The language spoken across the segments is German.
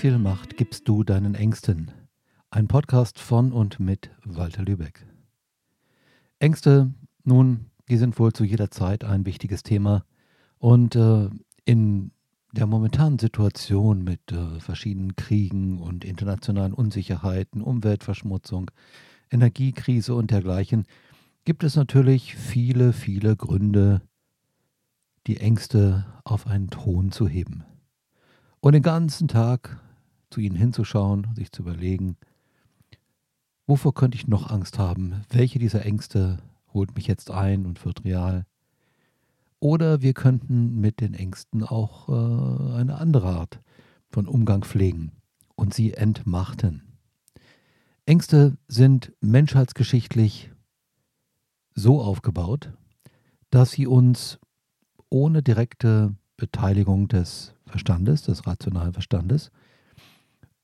viel Macht gibst du deinen Ängsten? Ein Podcast von und mit Walter Lübeck. Ängste, nun, die sind wohl zu jeder Zeit ein wichtiges Thema. Und äh, in der momentanen Situation mit äh, verschiedenen Kriegen und internationalen Unsicherheiten, Umweltverschmutzung, Energiekrise und dergleichen, gibt es natürlich viele, viele Gründe, die Ängste auf einen Thron zu heben. Und den ganzen Tag zu ihnen hinzuschauen, sich zu überlegen, wovor könnte ich noch Angst haben? Welche dieser Ängste holt mich jetzt ein und wird real? Oder wir könnten mit den Ängsten auch äh, eine andere Art von Umgang pflegen und sie entmachten. Ängste sind menschheitsgeschichtlich so aufgebaut, dass sie uns ohne direkte Beteiligung des Verstandes, des rationalen Verstandes,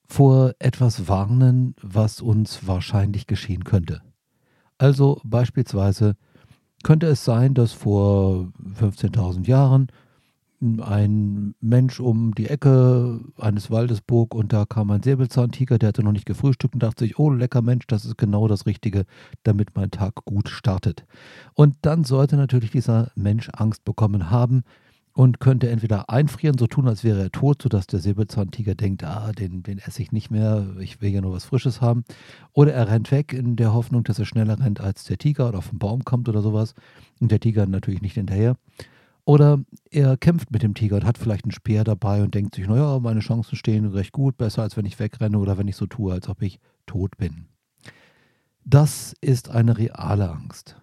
vor etwas warnen, was uns wahrscheinlich geschehen könnte. Also beispielsweise könnte es sein, dass vor 15.000 Jahren ein Mensch um die Ecke eines Waldes bog und da kam ein Säbelzahntiger, der hatte noch nicht gefrühstückt und dachte sich, oh lecker Mensch, das ist genau das Richtige, damit mein Tag gut startet. Und dann sollte natürlich dieser Mensch Angst bekommen haben, und könnte entweder einfrieren, so tun, als wäre er tot, sodass der Säbelzahntiger denkt, ah, den, den esse ich nicht mehr, ich will ja nur was Frisches haben. Oder er rennt weg in der Hoffnung, dass er schneller rennt als der Tiger oder auf den Baum kommt oder sowas. Und der Tiger natürlich nicht hinterher. Oder er kämpft mit dem Tiger und hat vielleicht einen Speer dabei und denkt sich, naja, meine Chancen stehen recht gut, besser als wenn ich wegrenne oder wenn ich so tue, als ob ich tot bin. Das ist eine reale Angst.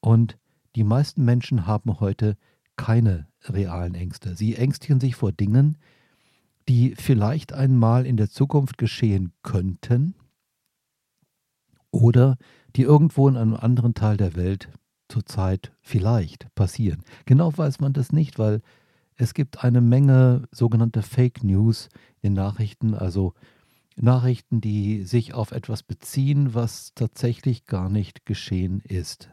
Und die meisten Menschen haben heute keine realen Ängste. Sie ängstigen sich vor Dingen, die vielleicht einmal in der Zukunft geschehen könnten oder die irgendwo in einem anderen Teil der Welt zurzeit vielleicht passieren. Genau weiß man das nicht, weil es gibt eine Menge sogenannte Fake News in Nachrichten, also Nachrichten, die sich auf etwas beziehen, was tatsächlich gar nicht geschehen ist.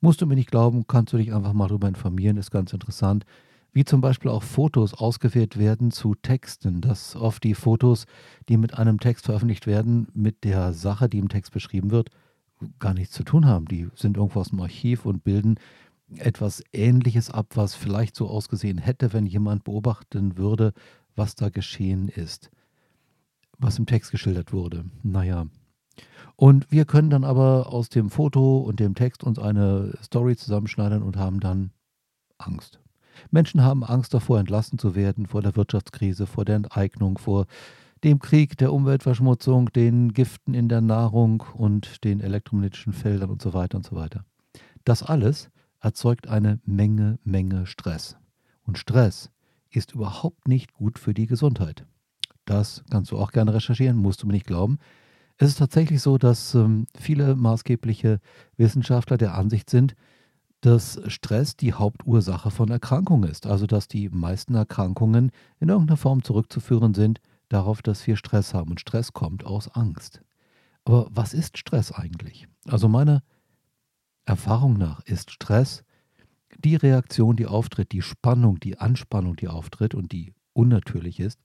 Musst du mir nicht glauben, kannst du dich einfach mal darüber informieren, ist ganz interessant. Wie zum Beispiel auch Fotos ausgewählt werden zu Texten, dass oft die Fotos, die mit einem Text veröffentlicht werden, mit der Sache, die im Text beschrieben wird, gar nichts zu tun haben. Die sind irgendwo aus dem Archiv und bilden etwas Ähnliches ab, was vielleicht so ausgesehen hätte, wenn jemand beobachten würde, was da geschehen ist, was im Text geschildert wurde. Naja, und wir können dann aber aus dem Foto und dem Text uns eine Story zusammenschneiden und haben dann Angst. Menschen haben Angst davor, entlassen zu werden, vor der Wirtschaftskrise, vor der Enteignung, vor dem Krieg, der Umweltverschmutzung, den Giften in der Nahrung und den elektromagnetischen Feldern und so weiter und so weiter. Das alles erzeugt eine Menge, Menge Stress. Und Stress ist überhaupt nicht gut für die Gesundheit. Das kannst du auch gerne recherchieren, musst du mir nicht glauben. Es ist tatsächlich so, dass ähm, viele maßgebliche Wissenschaftler der Ansicht sind, dass Stress die Hauptursache von Erkrankungen ist. Also dass die meisten Erkrankungen in irgendeiner Form zurückzuführen sind darauf, dass wir Stress haben. Und Stress kommt aus Angst. Aber was ist Stress eigentlich? Also meiner Erfahrung nach ist Stress die Reaktion, die auftritt, die Spannung, die Anspannung, die auftritt und die unnatürlich ist,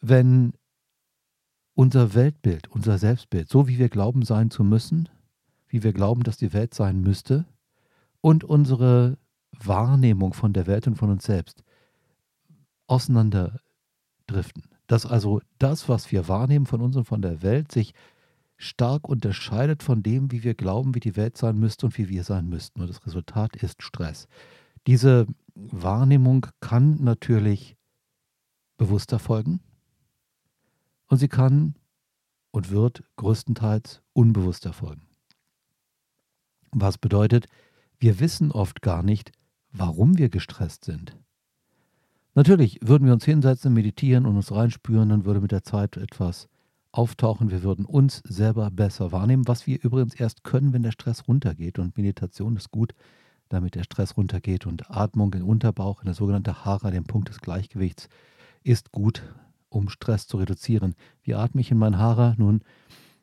wenn unser Weltbild, unser Selbstbild, so wie wir glauben sein zu müssen, wie wir glauben, dass die Welt sein müsste, und unsere Wahrnehmung von der Welt und von uns selbst auseinanderdriften. Dass also das, was wir wahrnehmen von uns und von der Welt, sich stark unterscheidet von dem, wie wir glauben, wie die Welt sein müsste und wie wir sein müssten. Und das Resultat ist Stress. Diese Wahrnehmung kann natürlich bewusst erfolgen, und sie kann und wird größtenteils unbewusst erfolgen. Was bedeutet, wir wissen oft gar nicht, warum wir gestresst sind. Natürlich würden wir uns hinsetzen, meditieren und uns reinspüren, dann würde mit der Zeit etwas auftauchen. Wir würden uns selber besser wahrnehmen, was wir übrigens erst können, wenn der Stress runtergeht. Und Meditation ist gut, damit der Stress runtergeht. Und Atmung im Unterbauch, in der sogenannten Hara, dem Punkt des Gleichgewichts, ist gut, um Stress zu reduzieren. Wie atme ich in mein Hara? Nun,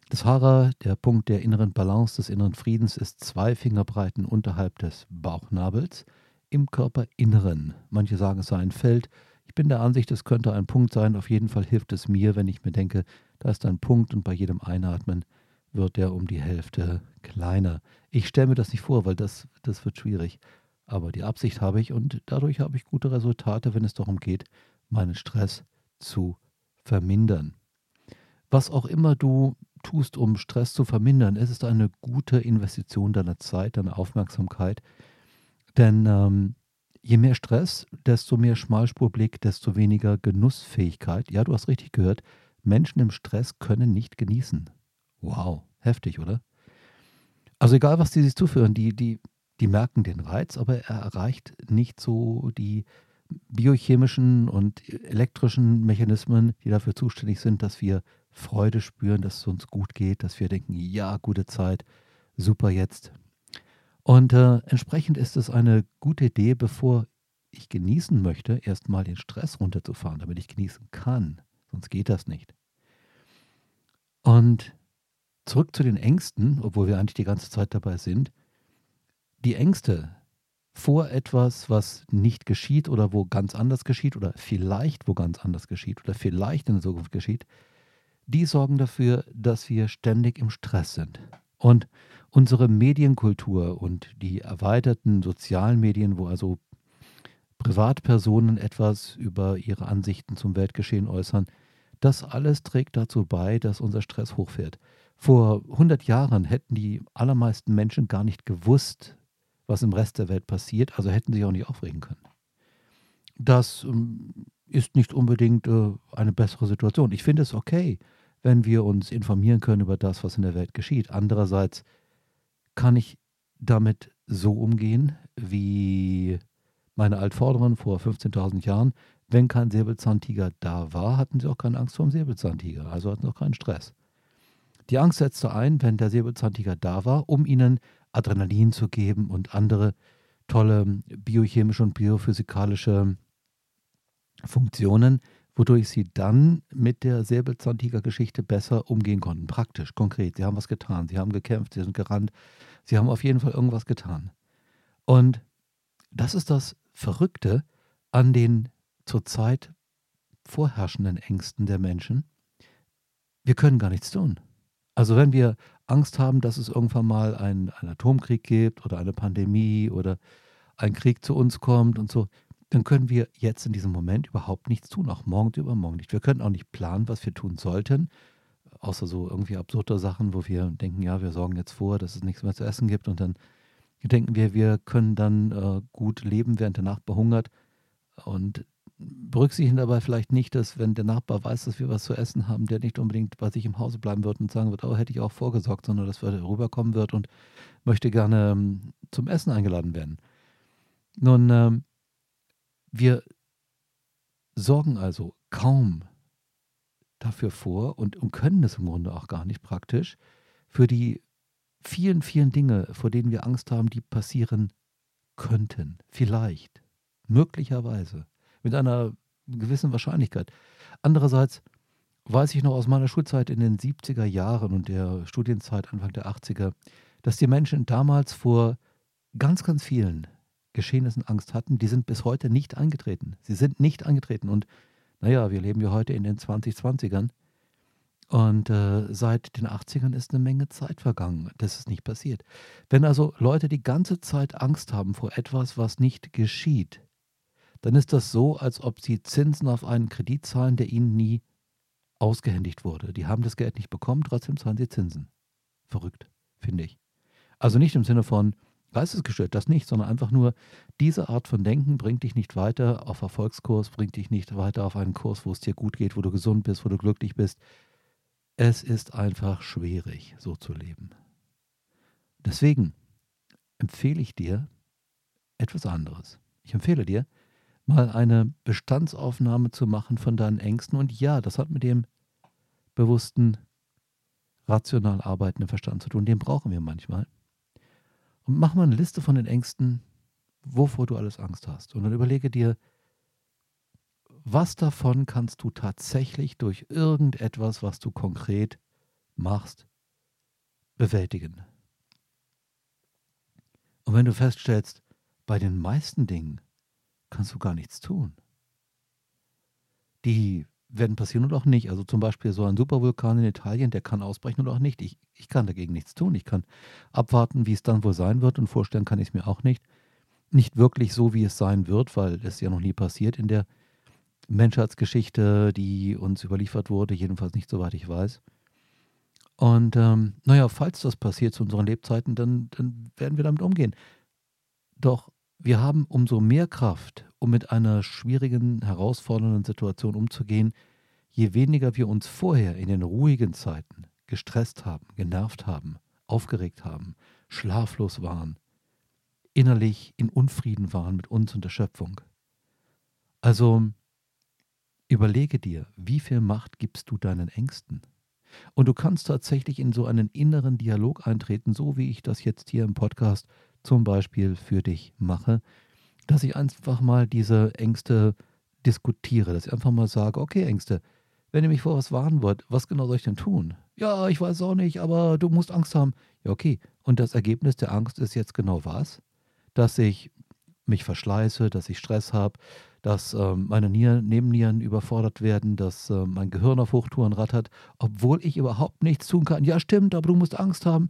das Hara, der Punkt der inneren Balance, des inneren Friedens, ist zwei Fingerbreiten unterhalb des Bauchnabels im Körperinneren. Manche sagen, es sei ein Feld. Ich bin der Ansicht, es könnte ein Punkt sein. Auf jeden Fall hilft es mir, wenn ich mir denke, da ist ein Punkt und bei jedem Einatmen wird der um die Hälfte kleiner. Ich stelle mir das nicht vor, weil das, das wird schwierig. Aber die Absicht habe ich und dadurch habe ich gute Resultate, wenn es darum geht, meinen Stress zu vermindern. Was auch immer du tust, um Stress zu vermindern, es ist eine gute Investition deiner Zeit, deiner Aufmerksamkeit. Denn ähm, je mehr Stress, desto mehr Schmalspurblick, desto weniger Genussfähigkeit. Ja, du hast richtig gehört, Menschen im Stress können nicht genießen. Wow, heftig, oder? Also egal, was die sich zuführen, die, die, die merken den Reiz, aber er erreicht nicht so die biochemischen und elektrischen Mechanismen, die dafür zuständig sind, dass wir Freude spüren, dass es uns gut geht, dass wir denken, ja, gute Zeit, super jetzt. Und äh, entsprechend ist es eine gute Idee, bevor ich genießen möchte, erstmal den Stress runterzufahren, damit ich genießen kann. Sonst geht das nicht. Und zurück zu den Ängsten, obwohl wir eigentlich die ganze Zeit dabei sind. Die Ängste vor etwas, was nicht geschieht oder wo ganz anders geschieht oder vielleicht wo ganz anders geschieht oder vielleicht in der Zukunft geschieht, die sorgen dafür, dass wir ständig im Stress sind. Und unsere Medienkultur und die erweiterten sozialen Medien, wo also Privatpersonen etwas über ihre Ansichten zum Weltgeschehen äußern, das alles trägt dazu bei, dass unser Stress hochfährt. Vor 100 Jahren hätten die allermeisten Menschen gar nicht gewusst, was im Rest der Welt passiert, also hätten sie auch nicht aufregen können. Das ähm, ist nicht unbedingt äh, eine bessere Situation. Ich finde es okay, wenn wir uns informieren können über das, was in der Welt geschieht. Andererseits kann ich damit so umgehen, wie meine Altvorderen vor 15.000 Jahren. Wenn kein Säbelzahntiger da war, hatten sie auch keine Angst vor dem Säbelzahntiger, also hatten sie auch keinen Stress. Die Angst setzte ein, wenn der Säbelzahntiger da war, um ihnen Adrenalin zu geben und andere tolle biochemische und biophysikalische Funktionen, wodurch sie dann mit der Säbelzahntiger-Geschichte besser umgehen konnten. Praktisch, konkret. Sie haben was getan, sie haben gekämpft, sie sind gerannt, sie haben auf jeden Fall irgendwas getan. Und das ist das Verrückte an den zurzeit vorherrschenden Ängsten der Menschen. Wir können gar nichts tun. Also wenn wir Angst haben, dass es irgendwann mal einen, einen Atomkrieg gibt oder eine Pandemie oder ein Krieg zu uns kommt und so, dann können wir jetzt in diesem Moment überhaupt nichts tun, auch morgen übermorgen nicht. Wir können auch nicht planen, was wir tun sollten, außer so irgendwie absurde Sachen, wo wir denken, ja, wir sorgen jetzt vor, dass es nichts mehr zu essen gibt und dann denken wir, wir können dann äh, gut leben, während der Nachbar hungert und berücksichtigen dabei vielleicht nicht, dass wenn der Nachbar weiß, dass wir was zu essen haben, der nicht unbedingt bei sich im Hause bleiben wird und sagen wird, oh, hätte ich auch vorgesorgt, sondern dass er rüberkommen wird und möchte gerne ähm, zum Essen eingeladen werden. Nun, ähm, wir sorgen also kaum dafür vor und, und können es im Grunde auch gar nicht praktisch für die vielen, vielen Dinge, vor denen wir Angst haben, die passieren könnten. Vielleicht, möglicherweise, mit einer gewissen Wahrscheinlichkeit. Andererseits weiß ich noch aus meiner Schulzeit in den 70er Jahren und der Studienzeit Anfang der 80er, dass die Menschen damals vor ganz, ganz vielen Geschehnissen Angst hatten, die sind bis heute nicht eingetreten. Sie sind nicht eingetreten. Und naja, wir leben ja heute in den 2020ern. Und äh, seit den 80ern ist eine Menge Zeit vergangen. Das ist nicht passiert. Wenn also Leute die ganze Zeit Angst haben vor etwas, was nicht geschieht, dann ist das so, als ob sie Zinsen auf einen Kredit zahlen, der ihnen nie ausgehändigt wurde. Die haben das Geld nicht bekommen, trotzdem zahlen sie Zinsen. Verrückt, finde ich. Also nicht im Sinne von, geistesgestört, das nicht, sondern einfach nur, diese Art von Denken bringt dich nicht weiter auf Erfolgskurs, bringt dich nicht weiter auf einen Kurs, wo es dir gut geht, wo du gesund bist, wo du glücklich bist. Es ist einfach schwierig, so zu leben. Deswegen empfehle ich dir etwas anderes. Ich empfehle dir, mal eine Bestandsaufnahme zu machen von deinen Ängsten. Und ja, das hat mit dem bewussten, rational arbeitenden Verstand zu tun. Den brauchen wir manchmal. Und mach mal eine Liste von den Ängsten, wovor du alles Angst hast. Und dann überlege dir, was davon kannst du tatsächlich durch irgendetwas, was du konkret machst, bewältigen. Und wenn du feststellst, bei den meisten Dingen kannst du gar nichts tun, die werden passieren oder auch nicht. Also zum Beispiel so ein Supervulkan in Italien, der kann ausbrechen oder auch nicht. Ich, ich kann dagegen nichts tun. Ich kann abwarten, wie es dann wohl sein wird und vorstellen kann ich es mir auch nicht. Nicht wirklich so, wie es sein wird, weil es ja noch nie passiert in der Menschheitsgeschichte, die uns überliefert wurde, jedenfalls nicht soweit ich weiß. Und ähm, naja, falls das passiert zu unseren Lebzeiten, dann, dann werden wir damit umgehen. Doch wir haben umso mehr Kraft, um mit einer schwierigen, herausfordernden Situation umzugehen, je weniger wir uns vorher in den ruhigen Zeiten gestresst haben, genervt haben, aufgeregt haben, schlaflos waren, innerlich in Unfrieden waren mit uns und der Schöpfung. Also überlege dir, wie viel Macht gibst du deinen Ängsten? Und du kannst tatsächlich in so einen inneren Dialog eintreten, so wie ich das jetzt hier im Podcast zum Beispiel für dich mache, dass ich einfach mal diese Ängste diskutiere, dass ich einfach mal sage, okay Ängste, wenn ihr mich vor was warnen wollt, was genau soll ich denn tun? Ja, ich weiß auch nicht, aber du musst Angst haben. Ja, okay. Und das Ergebnis der Angst ist jetzt genau was? Dass ich mich verschleiße, dass ich Stress habe, dass äh, meine Nieren, Nebennieren überfordert werden, dass äh, mein Gehirn auf Hochtouren rattert, obwohl ich überhaupt nichts tun kann. Ja, stimmt, aber du musst Angst haben.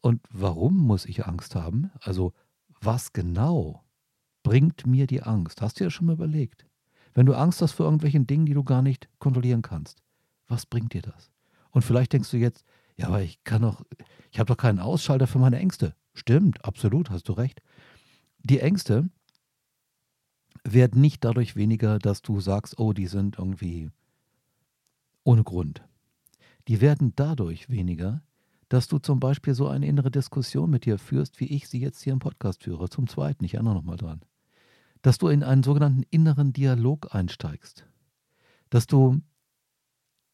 Und warum muss ich Angst haben? Also, was genau bringt mir die Angst? Hast du das schon mal überlegt? Wenn du Angst hast vor irgendwelchen Dingen, die du gar nicht kontrollieren kannst, was bringt dir das? Und vielleicht denkst du jetzt, ja, aber ich kann doch, ich habe doch keinen Ausschalter für meine Ängste. Stimmt, absolut, hast du recht. Die Ängste werden nicht dadurch weniger, dass du sagst, oh, die sind irgendwie ohne Grund. Die werden dadurch weniger, dass du zum Beispiel so eine innere Diskussion mit dir führst, wie ich sie jetzt hier im Podcast führe. Zum Zweiten, ich erinnere nochmal dran. Dass du in einen sogenannten inneren Dialog einsteigst. Dass du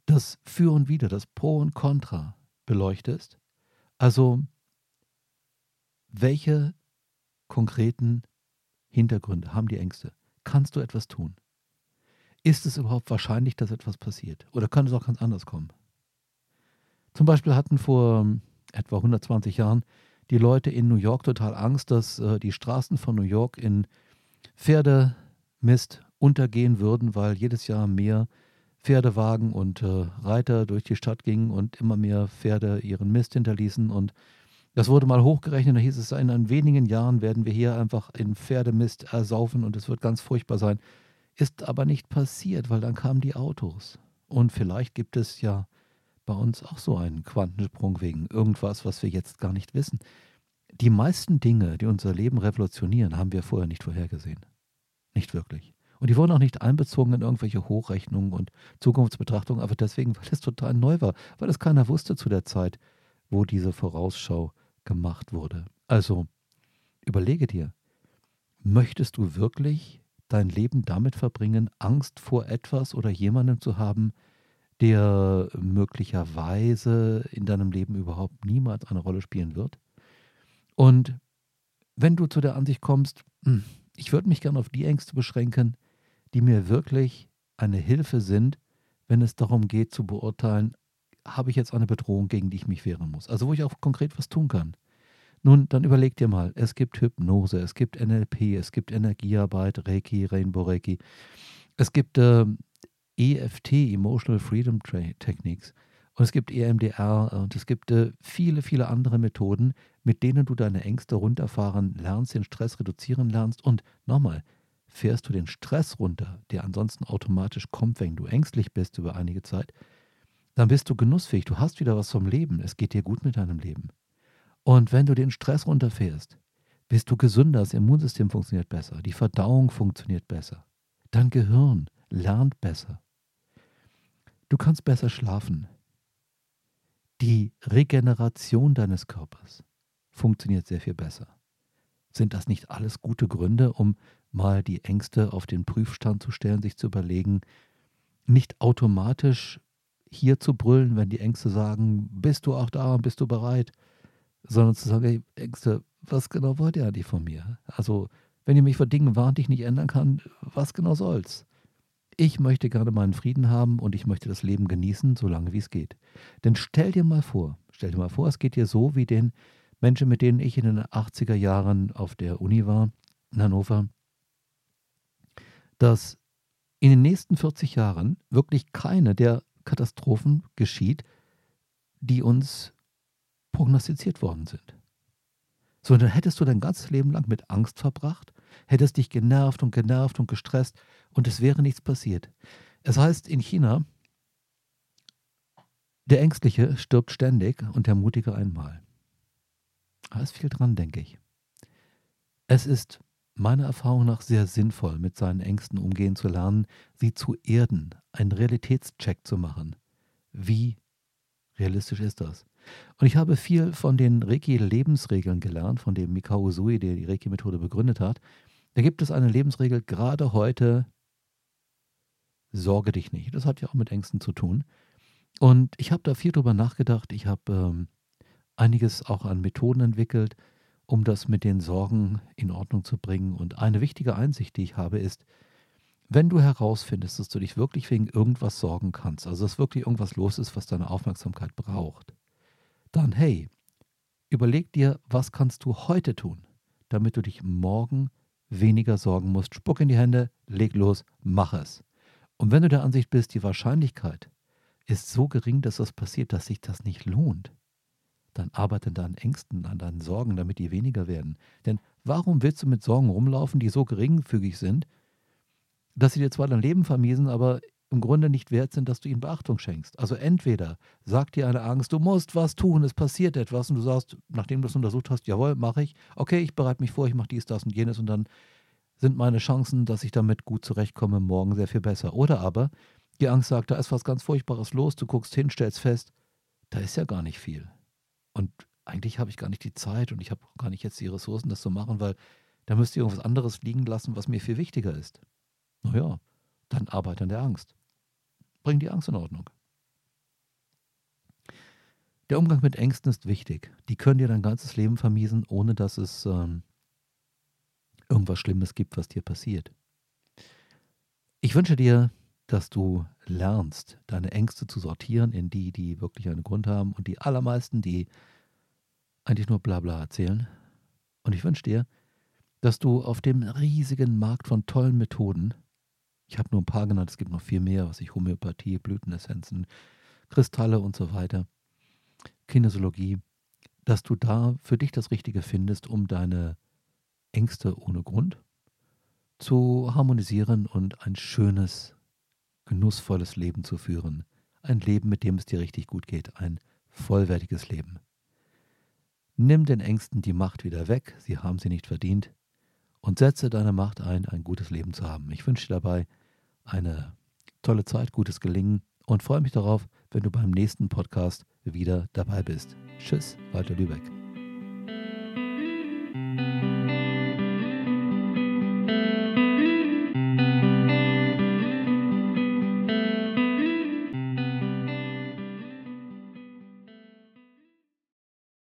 das Für und Wider, das Pro und Contra beleuchtest. Also, welche konkreten Hintergründe haben die Ängste? Kannst du etwas tun? Ist es überhaupt wahrscheinlich, dass etwas passiert? Oder kann es auch ganz anders kommen? Zum Beispiel hatten vor ähm, etwa 120 Jahren die Leute in New York total Angst, dass äh, die Straßen von New York in Pferdemist untergehen würden, weil jedes Jahr mehr Pferdewagen und äh, Reiter durch die Stadt gingen und immer mehr Pferde ihren Mist hinterließen. Und das wurde mal hochgerechnet, da hieß es, in wenigen Jahren werden wir hier einfach in Pferdemist ersaufen und es wird ganz furchtbar sein. Ist aber nicht passiert, weil dann kamen die Autos. Und vielleicht gibt es ja bei uns auch so einen Quantensprung wegen irgendwas, was wir jetzt gar nicht wissen. Die meisten Dinge, die unser Leben revolutionieren, haben wir vorher nicht vorhergesehen. Nicht wirklich. Und die wurden auch nicht einbezogen in irgendwelche Hochrechnungen und Zukunftsbetrachtungen, aber deswegen, weil es total neu war, weil es keiner wusste zu der Zeit, wo diese Vorausschau gemacht wurde. Also, überlege dir, möchtest du wirklich dein Leben damit verbringen, Angst vor etwas oder jemandem zu haben, der möglicherweise in deinem Leben überhaupt niemals eine Rolle spielen wird. Und wenn du zu der Ansicht kommst, hm, ich würde mich gerne auf die Ängste beschränken, die mir wirklich eine Hilfe sind, wenn es darum geht zu beurteilen, habe ich jetzt eine Bedrohung, gegen die ich mich wehren muss. Also wo ich auch konkret was tun kann. Nun, dann überleg dir mal, es gibt Hypnose, es gibt NLP, es gibt Energiearbeit, Reiki, Rainbow Reiki. Es gibt äh, EFT, Emotional Freedom Techniques. Und es gibt EMDR und es gibt äh, viele, viele andere Methoden, mit denen du deine Ängste runterfahren lernst, den Stress reduzieren lernst. Und nochmal, fährst du den Stress runter, der ansonsten automatisch kommt, wenn du ängstlich bist über einige Zeit, dann bist du genussfähig. Du hast wieder was vom Leben. Es geht dir gut mit deinem Leben. Und wenn du den Stress runterfährst, bist du gesünder, das Immunsystem funktioniert besser, die Verdauung funktioniert besser, dein Gehirn lernt besser. Du kannst besser schlafen. Die Regeneration deines Körpers funktioniert sehr viel besser. Sind das nicht alles gute Gründe, um mal die Ängste auf den Prüfstand zu stellen, sich zu überlegen, nicht automatisch hier zu brüllen, wenn die Ängste sagen, bist du auch da, bist du bereit, sondern zu sagen, hey, Ängste, was genau wollt ihr eigentlich von mir? Also, wenn ihr mich vor Dingen warnt, die ich nicht ändern kann, was genau soll's? Ich möchte gerne meinen Frieden haben und ich möchte das Leben genießen, solange wie es geht. Denn stell dir mal vor, stell dir mal vor, es geht dir so wie den Menschen, mit denen ich in den 80er Jahren auf der Uni war, in Hannover, dass in den nächsten 40 Jahren wirklich keine der Katastrophen geschieht, die uns prognostiziert worden sind. So, dann hättest du dein ganzes Leben lang mit Angst verbracht, hättest dich genervt und genervt und gestresst und es wäre nichts passiert. Es heißt in China, der Ängstliche stirbt ständig und der Mutige einmal. Da ist viel dran, denke ich. Es ist meiner Erfahrung nach sehr sinnvoll, mit seinen Ängsten umgehen zu lernen, sie zu erden, einen Realitätscheck zu machen. Wie realistisch ist das? Und ich habe viel von den Reiki-Lebensregeln gelernt, von dem Mikao Usui, der die Reiki-Methode begründet hat. Da gibt es eine Lebensregel, gerade heute, sorge dich nicht. Das hat ja auch mit Ängsten zu tun. Und ich habe da viel drüber nachgedacht. Ich habe ähm, einiges auch an Methoden entwickelt, um das mit den Sorgen in Ordnung zu bringen. Und eine wichtige Einsicht, die ich habe, ist, wenn du herausfindest, dass du dich wirklich wegen irgendwas sorgen kannst, also dass wirklich irgendwas los ist, was deine Aufmerksamkeit braucht, dann hey, überleg dir, was kannst du heute tun, damit du dich morgen weniger sorgen musst. Spuck in die Hände, leg los, mach es. Und wenn du der Ansicht bist, die Wahrscheinlichkeit ist so gering, dass das passiert, dass sich das nicht lohnt, dann arbeite an deinen Ängsten, an deinen Sorgen, damit die weniger werden. Denn warum willst du mit Sorgen rumlaufen, die so geringfügig sind, dass sie dir zwar dein Leben vermiesen, aber im Grunde nicht wert sind, dass du ihnen Beachtung schenkst. Also entweder sagt dir eine Angst, du musst was tun, es passiert etwas und du sagst, nachdem du es untersucht hast, jawohl, mache ich, okay, ich bereite mich vor, ich mache dies, das und jenes und dann sind meine Chancen, dass ich damit gut zurechtkomme, morgen sehr viel besser. Oder aber die Angst sagt, da ist was ganz Furchtbares los, du guckst hin, stellst fest, da ist ja gar nicht viel. Und eigentlich habe ich gar nicht die Zeit und ich habe gar nicht jetzt die Ressourcen, das zu machen, weil da müsste ich irgendwas anderes liegen lassen, was mir viel wichtiger ist. Naja, dann arbeite an der Angst. Bring die Angst in Ordnung. Der Umgang mit Ängsten ist wichtig. Die können dir dein ganzes Leben vermiesen, ohne dass es ähm, irgendwas Schlimmes gibt, was dir passiert. Ich wünsche dir, dass du lernst, deine Ängste zu sortieren in die, die wirklich einen Grund haben und die allermeisten, die eigentlich nur Blabla erzählen. Und ich wünsche dir, dass du auf dem riesigen Markt von tollen Methoden ich habe nur ein paar genannt, es gibt noch viel mehr, was ich Homöopathie, Blütenessenzen, Kristalle und so weiter, Kinesiologie, dass du da für dich das Richtige findest, um deine Ängste ohne Grund zu harmonisieren und ein schönes, genussvolles Leben zu führen. Ein Leben, mit dem es dir richtig gut geht, ein vollwertiges Leben. Nimm den Ängsten die Macht wieder weg, sie haben sie nicht verdient, und setze deine Macht ein, ein gutes Leben zu haben. Ich wünsche dir dabei eine tolle Zeit, gutes Gelingen und freue mich darauf, wenn du beim nächsten Podcast wieder dabei bist. Tschüss, Walter Lübeck.